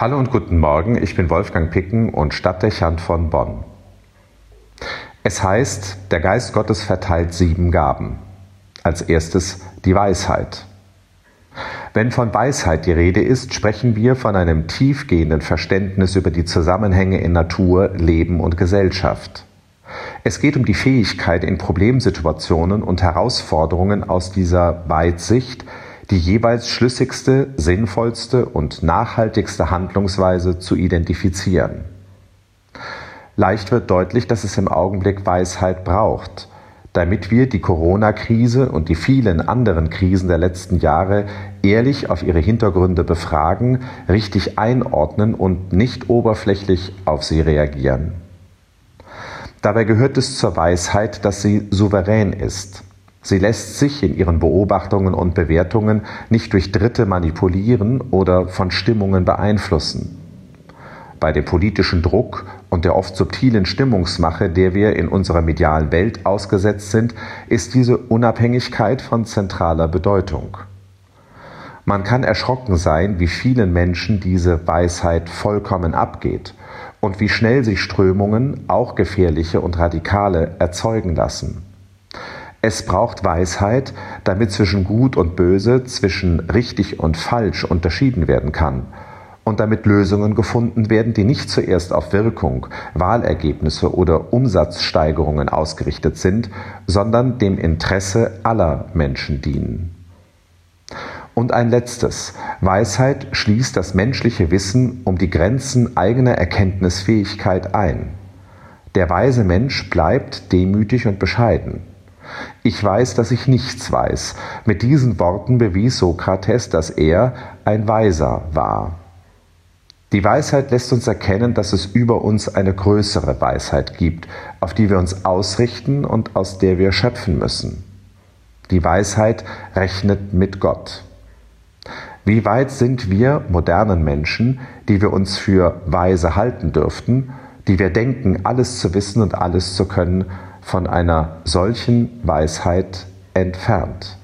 Hallo und guten Morgen, ich bin Wolfgang Picken und Stadtdechant von Bonn. Es heißt, der Geist Gottes verteilt sieben Gaben. Als erstes die Weisheit. Wenn von Weisheit die Rede ist, sprechen wir von einem tiefgehenden Verständnis über die Zusammenhänge in Natur, Leben und Gesellschaft. Es geht um die Fähigkeit, in Problemsituationen und Herausforderungen aus dieser Weitsicht die jeweils schlüssigste, sinnvollste und nachhaltigste Handlungsweise zu identifizieren. Leicht wird deutlich, dass es im Augenblick Weisheit braucht, damit wir die Corona-Krise und die vielen anderen Krisen der letzten Jahre ehrlich auf ihre Hintergründe befragen, richtig einordnen und nicht oberflächlich auf sie reagieren. Dabei gehört es zur Weisheit, dass sie souverän ist. Sie lässt sich in ihren Beobachtungen und Bewertungen nicht durch Dritte manipulieren oder von Stimmungen beeinflussen. Bei dem politischen Druck und der oft subtilen Stimmungsmache, der wir in unserer medialen Welt ausgesetzt sind, ist diese Unabhängigkeit von zentraler Bedeutung. Man kann erschrocken sein, wie vielen Menschen diese Weisheit vollkommen abgeht und wie schnell sich Strömungen, auch gefährliche und radikale, erzeugen lassen. Es braucht Weisheit, damit zwischen Gut und Böse, zwischen richtig und falsch unterschieden werden kann und damit Lösungen gefunden werden, die nicht zuerst auf Wirkung, Wahlergebnisse oder Umsatzsteigerungen ausgerichtet sind, sondern dem Interesse aller Menschen dienen. Und ein letztes. Weisheit schließt das menschliche Wissen um die Grenzen eigener Erkenntnisfähigkeit ein. Der weise Mensch bleibt demütig und bescheiden. Ich weiß, dass ich nichts weiß. Mit diesen Worten bewies Sokrates, dass er ein Weiser war. Die Weisheit lässt uns erkennen, dass es über uns eine größere Weisheit gibt, auf die wir uns ausrichten und aus der wir schöpfen müssen. Die Weisheit rechnet mit Gott. Wie weit sind wir modernen Menschen, die wir uns für weise halten dürften, die wir denken, alles zu wissen und alles zu können, von einer solchen Weisheit entfernt.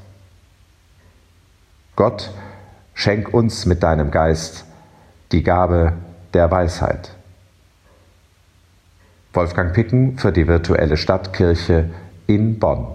Gott, schenk uns mit deinem Geist die Gabe der Weisheit. Wolfgang Picken für die virtuelle Stadtkirche in Bonn.